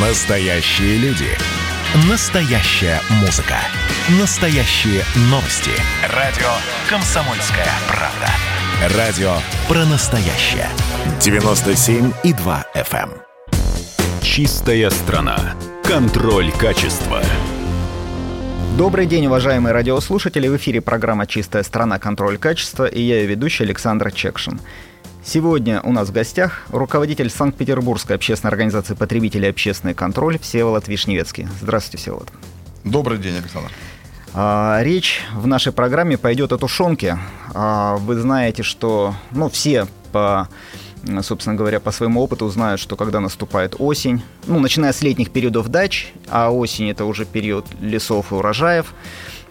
Настоящие люди. Настоящая музыка. Настоящие новости. Радио «Комсомольская правда». Радио про настоящее. 97,2 FM. эм. Чистая страна. Контроль качества. Добрый день, уважаемые радиослушатели. В эфире программа «Чистая страна. Контроль качества» и я ее ведущий Александр Чекшин. Сегодня у нас в гостях руководитель Санкт-Петербургской общественной организации потребителей «Общественный контроль» Всеволод Вишневецкий. Здравствуйте, Всеволод. Добрый день, Александр. А, Речь в нашей программе пойдет о тушенке. А, Вы знаете, что ну, все по собственно говоря, по своему опыту знают, что когда наступает осень, ну, начиная с летних периодов дач, а осень это уже период лесов и урожаев,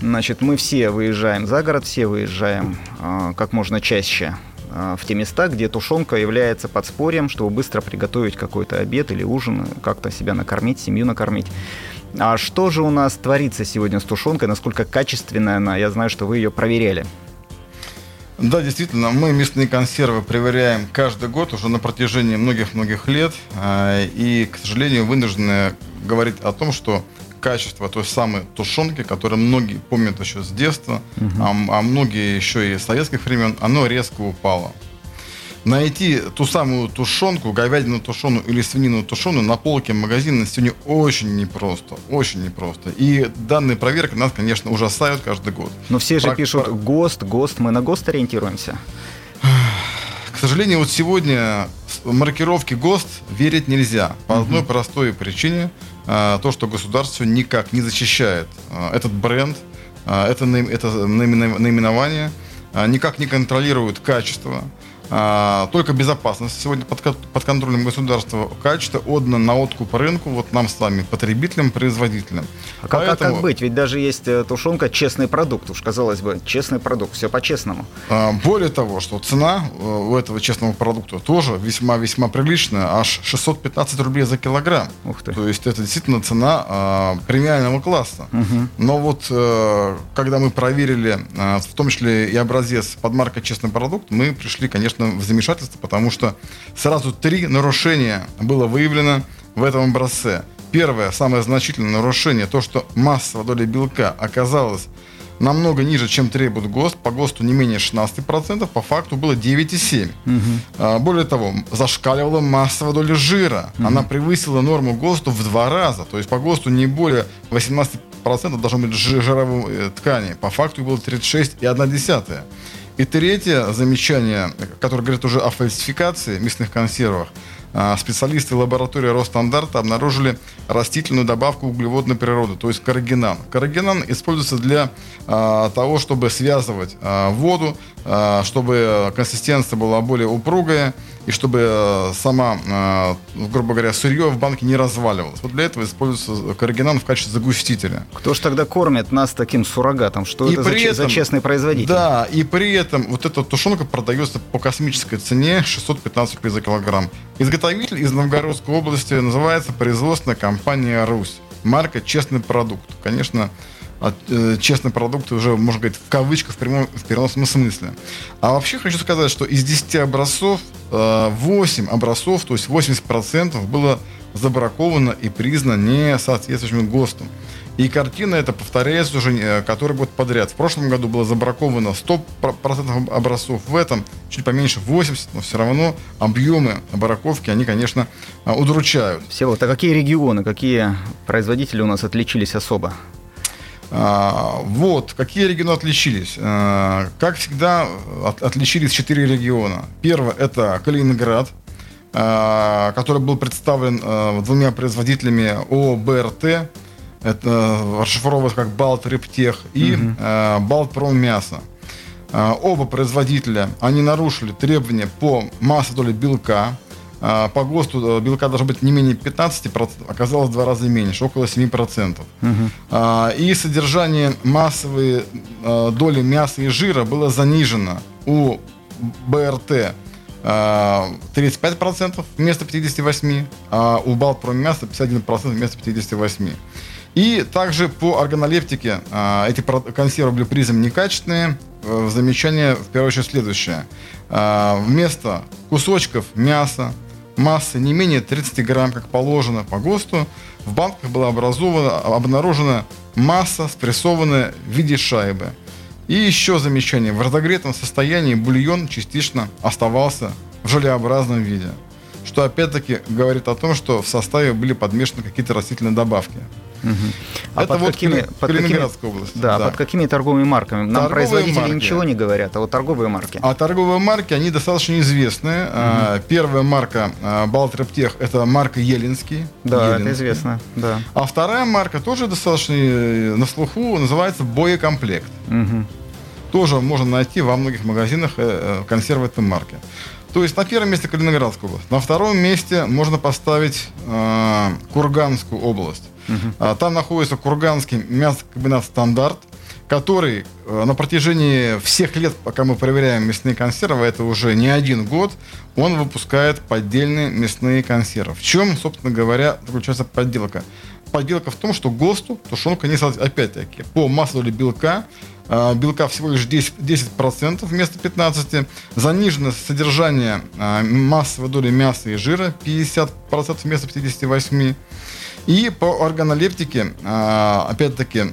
значит, мы все выезжаем за город, все выезжаем а, как можно чаще в те места, где тушенка является подспорьем, чтобы быстро приготовить какой-то обед или ужин, как-то себя накормить, семью накормить. А что же у нас творится сегодня с тушенкой? Насколько качественная она? Я знаю, что вы ее проверяли. Да, действительно, мы мясные консервы проверяем каждый год уже на протяжении многих-многих лет. А, И, к сожалению, вынуждены говорить о том, что качество той самой тушенки, которую многие помнят еще с детства, а, м- а многие еще и с советских времен, оно резко упало. Найти ту самую тушенку, говядину тушеную или свинину тушеную на полке магазина сегодня очень непросто. Очень непросто. И данные проверки нас, конечно, ужасают каждый год. Но все же Прак- пишут ГОСТ, ГОСТ, мы на ГОСТ ориентируемся. К сожалению, вот сегодня маркировке ГОСТ верить нельзя. По одной простой причине. А, То, что государство никак не защищает а, этот бренд, а, это, это наименование, никак не контролирует качество. А, Только безопасность сегодня под, под контролем государства. Качество отдано на откуп рынку, вот нам с вами, потребителям, производителям. А как, а как Поэтому- быть? Ведь даже есть э, тушенка честный продукт. Уж казалось бы, честный продукт, все по-честному. А, Более того, что цена э, у этого честного продукта тоже весьма-весьма приличная, аж 615 рублей за килограмм. Ух ты. То есть это действительно цена а, премиального класса. Но вот э, когда мы проверили, в том числе и образец под маркой «Честный продукт», мы пришли, конечно, в замешательство, потому что сразу три нарушения было выявлено в этом образце. Первое, самое значительное нарушение, то, что массовая доля белка оказалась намного ниже, чем требует ГОСТ. По ГОСТу не менее 16%, по факту было 9,7%. А, Более того, зашкаливала массовая доля жира. Она превысила норму ГОСТу в два раза. То есть по ГОСТу не более 18% должно быть жи- жировой э, ткани. По факту было 36,1%. И третье замечание, которое говорит уже о фальсификации мясных консервах. А, Специалисты лаборатории Росстандарта обнаружили растительную добавку углеводной природы, то есть карагинан. Карагинан используется для а, того, чтобы связывать а, воду, чтобы консистенция была более упругая и чтобы а, сама, а, грубо говоря, сырье в банке не разваливалось. Вот для этого используется карагинан в качестве загустителя. Кто ж тогда кормит нас таким суррогатом? Что И это за, при за этом- честный производитель? Да, и при этом вот эта тушенка продается по космической цене 615 рублей за килограмм. Изготовитель из Новгородской области называется производственная компания «Русь». Марка «Честный продукт». Конечно, от, э, честный продукт уже, можно говорить, в кавычках, в, прямом, в переносном смысле. А вообще хочу сказать, что из 10 образцов, э, 8 образцов, то есть 80% было забраковано и признано не соответствующим ГОСТом. И картина эта повторяется уже э, который год подряд. В прошлом году было забраковано 100% образцов, в этом чуть поменьше 80%, но все равно объемы браковки, они, конечно, э, удручают. Все вот, а какие регионы, какие производители у нас отличились особо? А, Вот, какие регионы отличились? А, Как всегда, от- отличились четыре региона. Первое – это Калининград, а, который был представлен двумя производителями ООО «БРТ». Это расшифровывается как «Балт Рептех» и а, «Балтпром Мясо». А, Оба производителя, они нарушили требования по массе доли белка. А, По ГОСТу э, белка должно быть не менее 15%, оказалось в два раза меньше, около 7%. А, И содержание массовой э, доли мяса и жира было занижено у БРТ а, 35% вместо 58%, а у Балтпроммяса 51% вместо 58%. И также по органолептике а, эти консервы были признаны некачественные. Э, Замечание, в первую очередь, следующее. Вместо кусочков мяса массы не менее 30 грамм, как положено по ГОСТу, в банках была образована, обнаружена масса, спрессованная в виде шайбы. И еще замечание. В разогретом состоянии бульон частично оставался в желеобразном виде. Что опять-таки говорит о том, что в составе были подмешаны какие-то растительные добавки. Угу. А Это под вот какими, под Калининградская какими, область. Да, под какими торговыми марками? Нам Торговые производители марки. ничего не говорят, а вот торговые марки. А торговые марки, они достаточно известные. А, Первая марка а, Балтрептех – это марка Елинский. да, это Елинский. известно. Да. А вторая марка тоже достаточно э, на слуху, называется «Боекомплект». Мгм. Тоже можно найти во многих магазинах э, э, консервы этой марки. То есть на первом месте Калининградская область. На втором месте можно поставить э, Курганскую область. А, Там находится Курганский мясокомбинат «Стандарт», который э, на протяжении всех лет, пока мы проверяем мясные консервы, это уже не один год, он выпускает поддельные мясные консервы. В чем, собственно говоря, заключается подделка? Подделка в том, что ГОСТу тушенка не содержит, опять-таки, по маслу или белка, а, белка всего лишь 10%, 10% вместо 15%, занижено содержание а, массовой доли мяса и жира 50% вместо 58%, и по органолептике, а, опять-таки,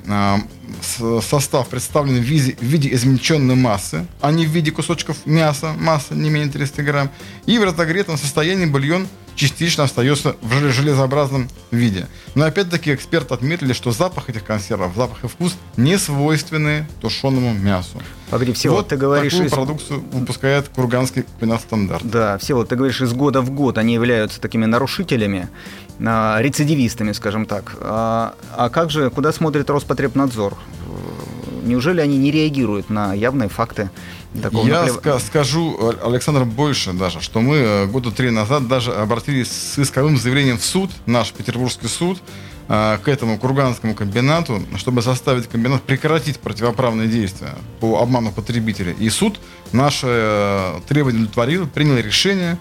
состав представлен в виде, в виде измельченной массы, а не в виде кусочков мяса, масса не менее 300 грамм. И в разогретом состоянии бульон частично остается в желе- железообразном виде. Но опять-таки эксперты отметили, что запах этих консервов, запах и вкус не свойственны тушеному мясу. Погоди, все, вот ты говоришь... такую из- продукцию выпускает Курганский комбинат стандарт. Да, все, вот ты говоришь, из года в год они являются такими нарушителями, а, рецидивистами, скажем так. А, а как же, куда смотрит Роспотребнадзор? Неужели они не реагируют на явные факты такого Я наплев- ска- скажу, Александр, больше даже, что мы э, года три назад даже обратились с исковым заявлением в суд, наш петербургский суд, э, к этому Курганскому комбинату, чтобы заставить комбинат прекратить противоправные действия по обману потребителей. И суд наше э, требование удовлетворил, принял решение.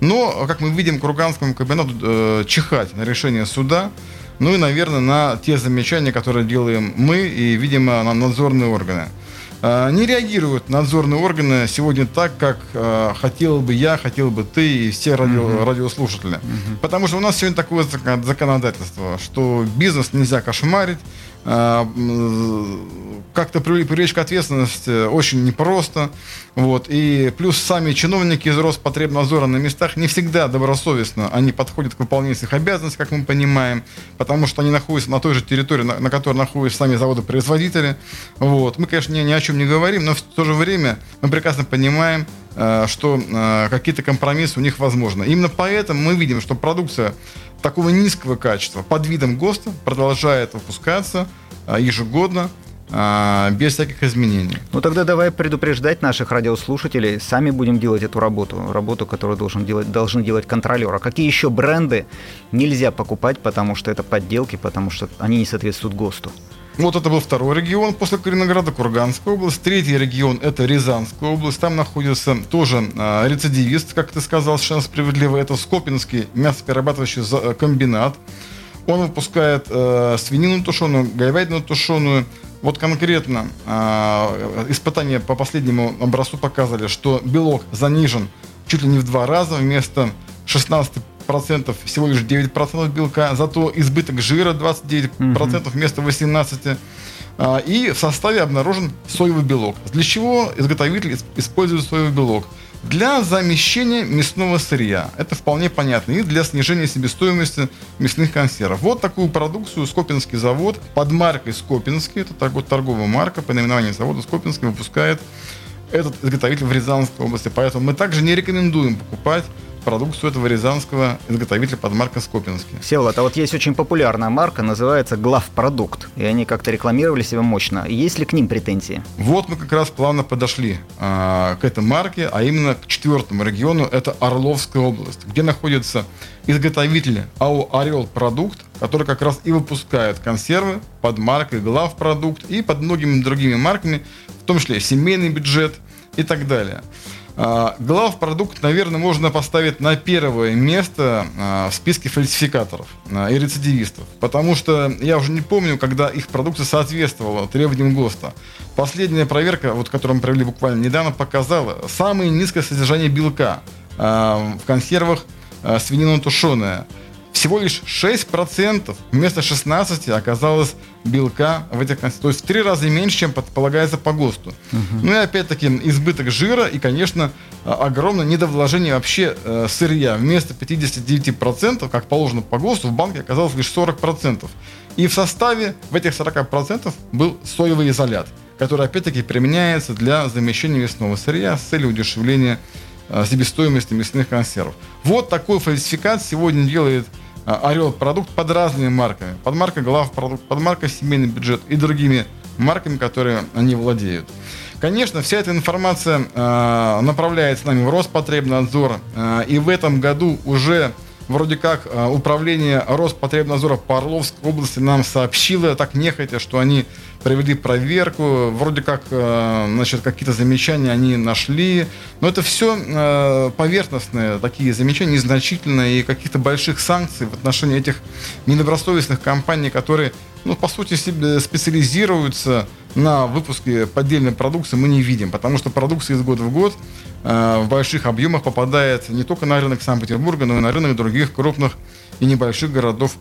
Но, как мы видим, Курганскому комбинату э, чихать на решение суда, ну и, наверное, на те замечания, которые делаем мы и, видимо, на надзорные органы. Э, Не реагируют надзорные органы сегодня так, как э, хотел бы я, хотел бы ты и все радио- радиослушатели. Потому что у нас сегодня такое зак- законодательство, что бизнес нельзя кошмарить, как-то привлечь к ответственности очень непросто. Вот. И плюс сами чиновники из Роспотребнадзора на местах не всегда добросовестно они подходят к выполнению своих обязанностей, как мы понимаем, потому что они находятся на той же территории, на, на которой находятся сами заводы-производители. Вот. Мы, конечно, ни, ни о чем не говорим, но в то же время мы прекрасно понимаем, э, что э, какие-то компромиссы у них возможны. Именно поэтому мы видим, что продукция такого низкого качества под видом ГОСТа продолжает выпускаться ежегодно э, без всяких изменений. Ну тогда давай предупреждать наших радиослушателей, сами будем делать эту работу, работу, которую должен делать, должны делать контролеры. А какие еще бренды нельзя покупать, потому что это подделки, потому что они не соответствуют ГОСТу? Вот это был второй регион после Калининграда, Курганская область. Третий регион – это Рязанская область. Там находится тоже э, рецидивист, как ты сказал, совершенно справедливо. Это Скопинский мясоперерабатывающий э, комбинат. Он выпускает э, свинину тушеную, говядину тушеную. Вот конкретно э, испытания по последнему образцу показывали, что белок занижен чуть ли не в два раза. Вместо 16% всего лишь 9% белка, зато избыток жира 29% вместо 18%. А, И в составе обнаружен соевый белок. Для чего изготовитель ис- использует соевый белок? Для замещения мясного сырья. Это вполне понятно. И для снижения себестоимости мясных консервов. Вот такую продукцию Скопинский завод под маркой Скопинский, это торг- торговая марка по наименованию завода Скопинский, выпускает этот изготовитель в Рязанской области. Поэтому мы также не рекомендуем покупать продукцию этого рязанского изготовителя под маркой Скопинский. Всеволод, а вот есть очень популярная марка, называется Главпродукт, и они как-то рекламировали себя мощно. Есть ли к ним претензии? Вот мы как раз плавно подошли а, к этой марке, а именно к четвертому региону, это Орловская область, где находятся изготовители АО «Орел Продукт», который как раз и выпускает консервы под маркой «Главпродукт» и под многими другими марками, в том числе «Семейный бюджет» и так далее. А, Главпродукт, наверное, можно поставить на первое место а, в списке фальсификаторов а, и рецидивистов. Потому что я уже не помню, когда их продукция соответствовала требованиям ГОСТа. Последняя проверка, вот, которую мы провели буквально недавно, показала самое низкое содержание белка в консервах свинина тушеная. Всего лишь 6% вместо 16% оказалось белка в этих консервах. То есть в три раза меньше, чем предполагается по ГОСТу. Угу. Ну и опять-таки избыток жира и, конечно, огромное недовложение вообще э, сырья. Вместо 59%, как положено по ГОСТу, в банке оказалось лишь 40%. И в составе в этих 40% был соевый изолят, который опять-таки применяется для замещения мясного сырья с целью удешевления э, себестоимости мясных консервов. Вот такой фальсификат сегодня делает а, Орел продукт под разными марками. Под маркой главпродукт, под маркой семейный бюджет и другими марками, которые они владеют. Конечно, вся эта информация э, направляется нами в Роспотребнадзор. Э, и в этом году уже вроде как э, управление Роспотребнадзора по Орловской области нам сообщило так нехотя, что они провели проверку, вроде как э, значит, какие-то замечания они нашли, но это все э, поверхностные такие замечания, незначительные, и каких-то больших санкций в отношении этих недобросовестных компаний, которые, ну, по сути, специализируются на выпуске поддельной продукции, мы не видим, потому что продукция из года в год в больших объемах попадает не только на рынок Санкт-Петербурга, но и на рынок других крупных и небольших городов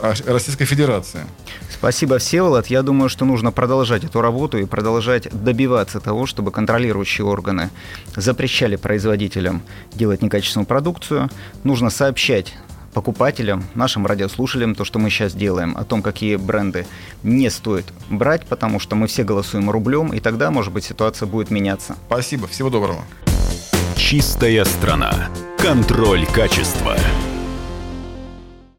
э, Российской Федерации. Спасибо, Всеволод. Я думаю, что нужно продолжать эту работу и продолжать добиваться того, чтобы контролирующие органы запрещали производителям делать некачественную продукцию. Нужно сообщать покупателям, нашим радиослушателям, то, что мы сейчас делаем, о том, какие бренды не стоит брать, потому что мы все голосуем рублем, и тогда, может быть, ситуация будет меняться. Спасибо, всего доброго. Чистая страна. Контроль качества.